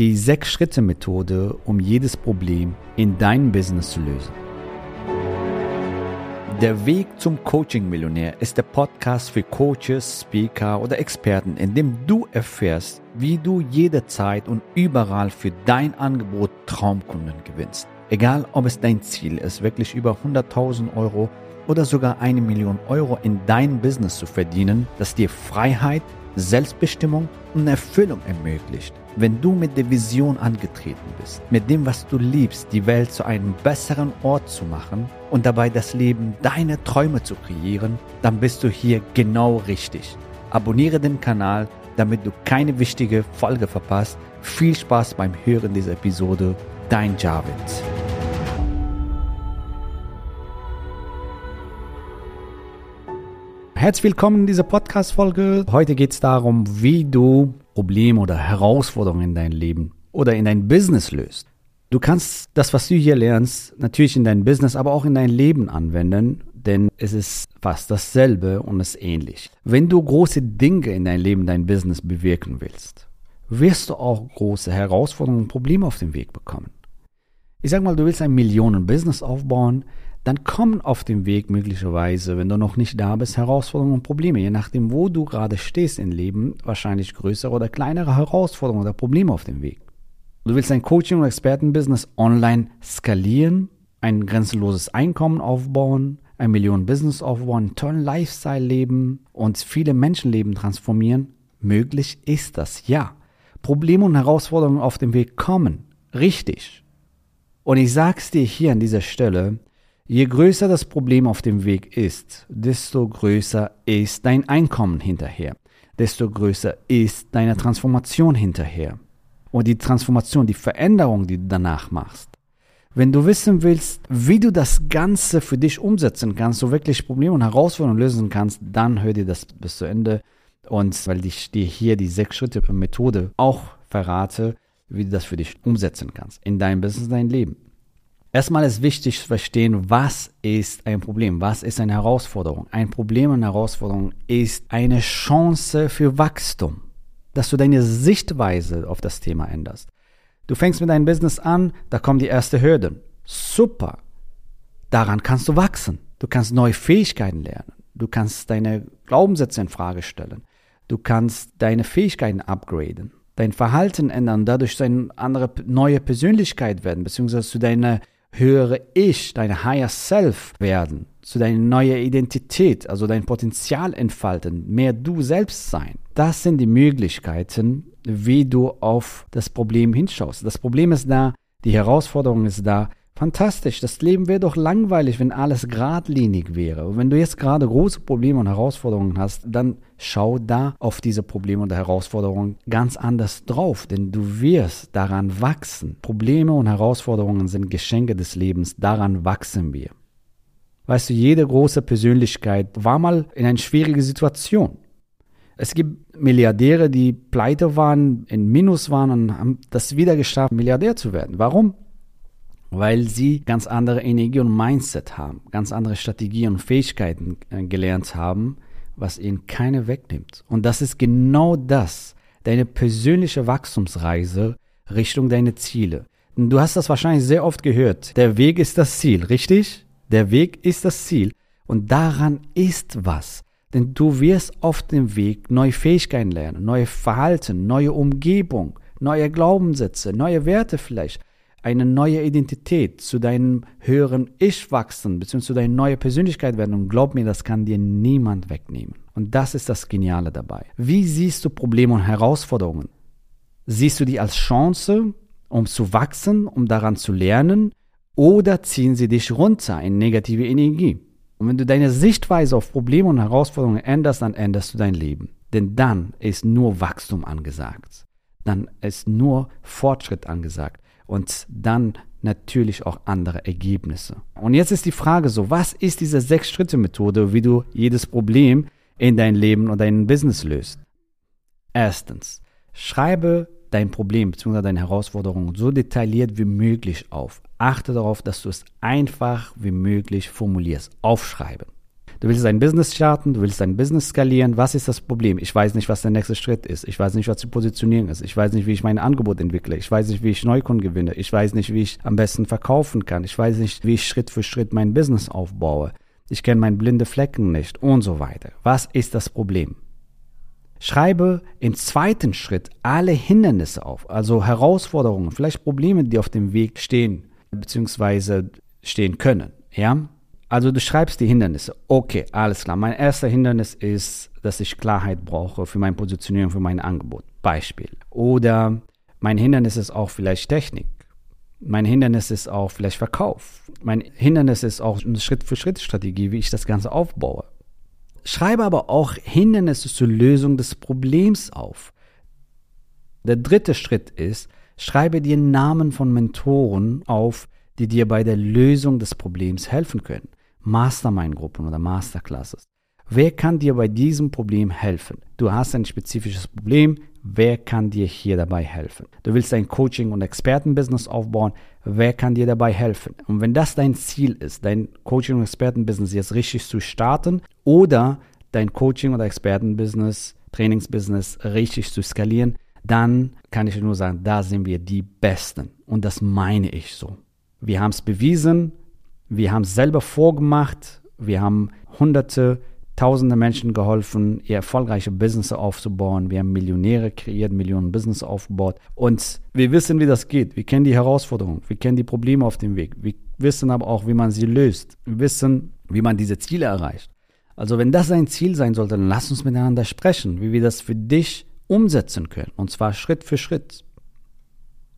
Die Sechs-Schritte-Methode, um jedes Problem in deinem Business zu lösen. Der Weg zum Coaching-Millionär ist der Podcast für Coaches, Speaker oder Experten, in dem du erfährst, wie du jederzeit und überall für dein Angebot Traumkunden gewinnst. Egal, ob es dein Ziel ist, wirklich über 100.000 Euro oder sogar eine Million Euro in dein Business zu verdienen, das dir Freiheit, Selbstbestimmung und Erfüllung ermöglicht. Wenn du mit der Vision angetreten bist, mit dem, was du liebst, die Welt zu einem besseren Ort zu machen und dabei das Leben deiner Träume zu kreieren, dann bist du hier genau richtig. Abonniere den Kanal, damit du keine wichtige Folge verpasst. Viel Spaß beim Hören dieser Episode. Dein Javid. Herzlich willkommen in dieser Podcast-Folge. Heute geht es darum, wie du Probleme oder Herausforderungen in deinem Leben oder in dein Business löst. Du kannst das, was du hier lernst, natürlich in dein Business, aber auch in dein Leben anwenden, denn es ist fast dasselbe und es ist ähnlich. Wenn du große Dinge in dein Leben, dein Business bewirken willst, wirst du auch große Herausforderungen und Probleme auf den Weg bekommen. Ich sag mal, du willst ein Millionen-Business aufbauen, dann kommen auf dem Weg möglicherweise, wenn du noch nicht da bist, Herausforderungen und Probleme. Je nachdem, wo du gerade stehst im Leben, wahrscheinlich größere oder kleinere Herausforderungen oder Probleme auf dem Weg. Du willst dein Coaching- und Expertenbusiness online skalieren, ein grenzenloses Einkommen aufbauen, ein Millionen-Business aufbauen, einen tollen Lifestyle leben und viele Menschenleben transformieren. Möglich ist das, ja. Probleme und Herausforderungen auf dem Weg kommen. Richtig. Und ich sag's dir hier an dieser Stelle, Je größer das Problem auf dem Weg ist, desto größer ist dein Einkommen hinterher, desto größer ist deine Transformation hinterher. Und die Transformation, die Veränderung, die du danach machst. Wenn du wissen willst, wie du das Ganze für dich umsetzen kannst, so wirklich Probleme und Herausforderungen lösen kannst, dann hör dir das bis zu Ende. Und weil ich dir hier die sechs Schritte Methode auch verrate, wie du das für dich umsetzen kannst in deinem Business, in dein Leben. Erstmal ist wichtig zu verstehen, was ist ein Problem, was ist eine Herausforderung. Ein Problem und Herausforderung ist eine Chance für Wachstum, dass du deine Sichtweise auf das Thema änderst. Du fängst mit deinem Business an, da kommen die ersten Hürden. Super. Daran kannst du wachsen. Du kannst neue Fähigkeiten lernen. Du kannst deine Glaubenssätze in Frage stellen. Du kannst deine Fähigkeiten upgraden, dein Verhalten ändern, dadurch eine andere neue Persönlichkeit werden, beziehungsweise zu deiner höhere Ich, dein Higher Self werden, zu deiner neuen Identität, also dein Potenzial entfalten, mehr du selbst sein. Das sind die Möglichkeiten, wie du auf das Problem hinschaust. Das Problem ist da, die Herausforderung ist da, Fantastisch, das Leben wäre doch langweilig, wenn alles geradlinig wäre. Und wenn du jetzt gerade große Probleme und Herausforderungen hast, dann schau da auf diese Probleme und Herausforderungen ganz anders drauf, denn du wirst daran wachsen. Probleme und Herausforderungen sind Geschenke des Lebens, daran wachsen wir. Weißt du, jede große Persönlichkeit war mal in einer schwierigen Situation. Es gibt Milliardäre, die pleite waren, in Minus waren und haben das wieder geschafft, Milliardär zu werden. Warum? Weil sie ganz andere Energie und Mindset haben, ganz andere Strategien und Fähigkeiten äh, gelernt haben, was ihnen keine wegnimmt. Und das ist genau das, deine persönliche Wachstumsreise Richtung deine Ziele. Du hast das wahrscheinlich sehr oft gehört. Der Weg ist das Ziel, richtig? Der Weg ist das Ziel. Und daran ist was. Denn du wirst auf dem Weg neue Fähigkeiten lernen, neue Verhalten, neue Umgebung, neue Glaubenssätze, neue Werte vielleicht eine neue Identität, zu deinem höheren Ich wachsen, beziehungsweise zu deiner neuen Persönlichkeit werden. Und glaub mir, das kann dir niemand wegnehmen. Und das ist das Geniale dabei. Wie siehst du Probleme und Herausforderungen? Siehst du die als Chance, um zu wachsen, um daran zu lernen? Oder ziehen sie dich runter in negative Energie? Und wenn du deine Sichtweise auf Probleme und Herausforderungen änderst, dann änderst du dein Leben. Denn dann ist nur Wachstum angesagt. Dann ist nur Fortschritt angesagt und dann natürlich auch andere Ergebnisse. Und jetzt ist die Frage so, was ist diese Sechs-Schritte-Methode, wie du jedes Problem in dein Leben oder dein Business löst? Erstens, schreibe dein Problem bzw. deine Herausforderung so detailliert wie möglich auf. Achte darauf, dass du es einfach wie möglich formulierst. Aufschreiben. Du willst dein Business starten, du willst dein Business skalieren. Was ist das Problem? Ich weiß nicht, was der nächste Schritt ist. Ich weiß nicht, was die Positionierung ist. Ich weiß nicht, wie ich mein Angebot entwickle. Ich weiß nicht, wie ich Neukunden gewinne. Ich weiß nicht, wie ich am besten verkaufen kann. Ich weiß nicht, wie ich Schritt für Schritt mein Business aufbaue. Ich kenne meine blinde Flecken nicht und so weiter. Was ist das Problem? Schreibe im zweiten Schritt alle Hindernisse auf, also Herausforderungen, vielleicht Probleme, die auf dem Weg stehen bzw. stehen können. Ja, also du schreibst die Hindernisse. Okay, alles klar. Mein erster Hindernis ist, dass ich Klarheit brauche für meine Positionierung, für mein Angebot. Beispiel. Oder mein Hindernis ist auch vielleicht Technik. Mein Hindernis ist auch vielleicht Verkauf. Mein Hindernis ist auch eine Schritt-für-Schritt-Strategie, wie ich das Ganze aufbaue. Schreibe aber auch Hindernisse zur Lösung des Problems auf. Der dritte Schritt ist, schreibe dir Namen von Mentoren auf, die dir bei der Lösung des Problems helfen können. Mastermind-Gruppen oder Masterclasses. Wer kann dir bei diesem Problem helfen? Du hast ein spezifisches Problem. Wer kann dir hier dabei helfen? Du willst ein Coaching- und Expertenbusiness aufbauen. Wer kann dir dabei helfen? Und wenn das dein Ziel ist, dein Coaching- und Expertenbusiness jetzt richtig zu starten oder dein Coaching- oder Expertenbusiness, Trainingsbusiness richtig zu skalieren, dann kann ich nur sagen, da sind wir die Besten. Und das meine ich so. Wir haben es bewiesen, wir haben es selber vorgemacht, wir haben hunderte, tausende Menschen geholfen, ihr erfolgreiche Business aufzubauen. Wir haben Millionäre kreiert, Millionen Business aufgebaut. Und wir wissen, wie das geht. Wir kennen die Herausforderungen, wir kennen die Probleme auf dem Weg. Wir wissen aber auch, wie man sie löst. Wir wissen, wie man diese Ziele erreicht. Also wenn das ein Ziel sein sollte, dann lass uns miteinander sprechen, wie wir das für dich umsetzen können. Und zwar Schritt für Schritt.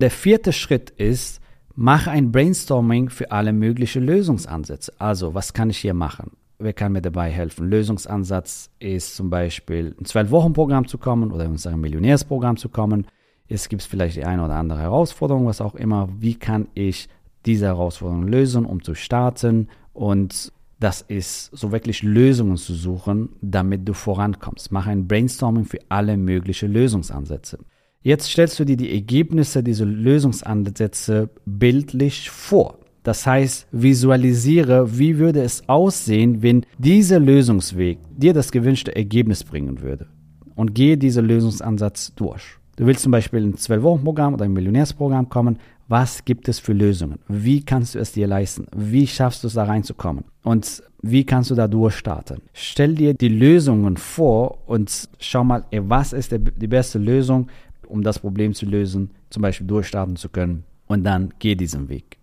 Der vierte Schritt ist, mach ein Brainstorming für alle möglichen Lösungsansätze. Also, was kann ich hier machen? Wer kann mir dabei helfen? Lösungsansatz ist zum Beispiel ein 12-Wochen-Programm zu kommen oder in unser Millionärsprogramm zu kommen. Es gibt vielleicht die eine oder andere Herausforderung, was auch immer. Wie kann ich diese Herausforderung lösen, um zu starten? Und das ist so wirklich Lösungen zu suchen, damit du vorankommst. Mach ein Brainstorming für alle möglichen Lösungsansätze. Jetzt stellst du dir die Ergebnisse dieser Lösungsansätze bildlich vor. Das heißt, visualisiere, wie würde es aussehen, wenn dieser Lösungsweg dir das gewünschte Ergebnis bringen würde. Und gehe diesen Lösungsansatz durch. Du willst zum Beispiel ein 12-Wochen-Programm oder ein Millionärsprogramm kommen. Was gibt es für Lösungen? Wie kannst du es dir leisten? Wie schaffst du es da reinzukommen? Und wie kannst du da durchstarten? Stell dir die Lösungen vor und schau mal, was ist die beste Lösung um das Problem zu lösen, zum Beispiel durchstarten zu können. Und dann geh diesen Weg.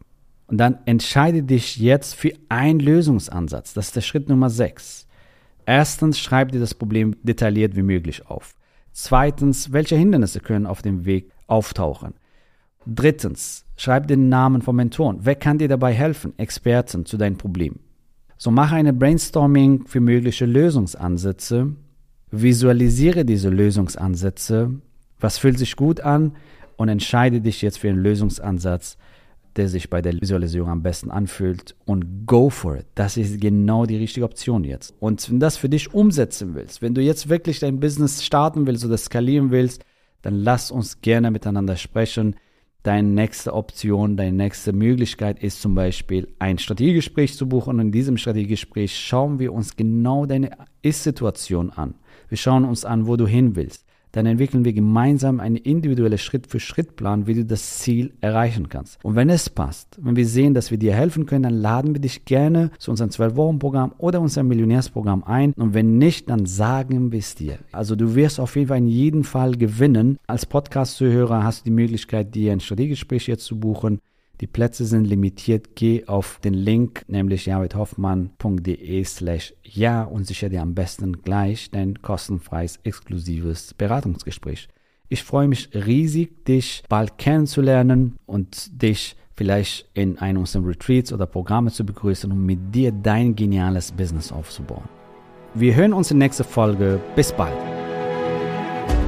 Und dann entscheide dich jetzt für einen Lösungsansatz. Das ist der Schritt Nummer 6. Erstens, schreib dir das Problem detailliert wie möglich auf. Zweitens, welche Hindernisse können auf dem Weg auftauchen? Drittens, schreib den Namen von Mentoren. Wer kann dir dabei helfen? Experten zu deinem Problem. So mache eine Brainstorming für mögliche Lösungsansätze. Visualisiere diese Lösungsansätze was fühlt sich gut an und entscheide dich jetzt für einen Lösungsansatz, der sich bei der Visualisierung am besten anfühlt und go for it. Das ist genau die richtige Option jetzt. Und wenn du das für dich umsetzen willst, wenn du jetzt wirklich dein Business starten willst oder skalieren willst, dann lass uns gerne miteinander sprechen. Deine nächste Option, deine nächste Möglichkeit ist zum Beispiel ein Strategiegespräch zu buchen. Und in diesem Strategiegespräch schauen wir uns genau deine Ist-Situation an. Wir schauen uns an, wo du hin willst dann entwickeln wir gemeinsam einen individuellen Schritt-für-Schritt-Plan, wie du das Ziel erreichen kannst. Und wenn es passt, wenn wir sehen, dass wir dir helfen können, dann laden wir dich gerne zu unserem 12-Wochen-Programm oder unserem Millionärsprogramm ein. Und wenn nicht, dann sagen wir es dir. Also du wirst auf jeden Fall in jedem Fall gewinnen. Als Podcast-Zuhörer hast du die Möglichkeit, dir ein Strategiegespräch jetzt zu buchen. Die Plätze sind limitiert. Geh auf den Link, nämlich javidhoffmann.de slash ja und sichere dir am besten gleich dein kostenfreies, exklusives Beratungsgespräch. Ich freue mich riesig, dich bald kennenzulernen und dich vielleicht in einem unserer Retreats oder Programme zu begrüßen, um mit dir dein geniales Business aufzubauen. Wir hören uns in der nächsten Folge. Bis bald.